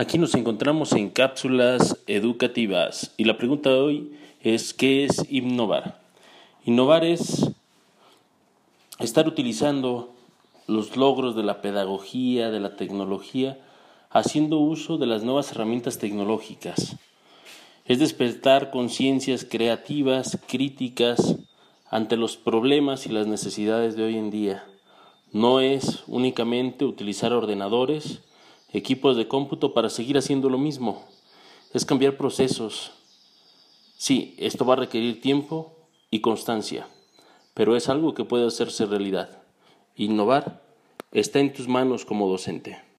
Aquí nos encontramos en cápsulas educativas y la pregunta de hoy es ¿qué es innovar? Innovar es estar utilizando los logros de la pedagogía, de la tecnología, haciendo uso de las nuevas herramientas tecnológicas. Es despertar conciencias creativas, críticas ante los problemas y las necesidades de hoy en día. No es únicamente utilizar ordenadores, equipos de cómputo para seguir haciendo lo mismo. Es cambiar procesos. Sí, esto va a requerir tiempo y constancia, pero es algo que puede hacerse realidad. Innovar está en tus manos como docente.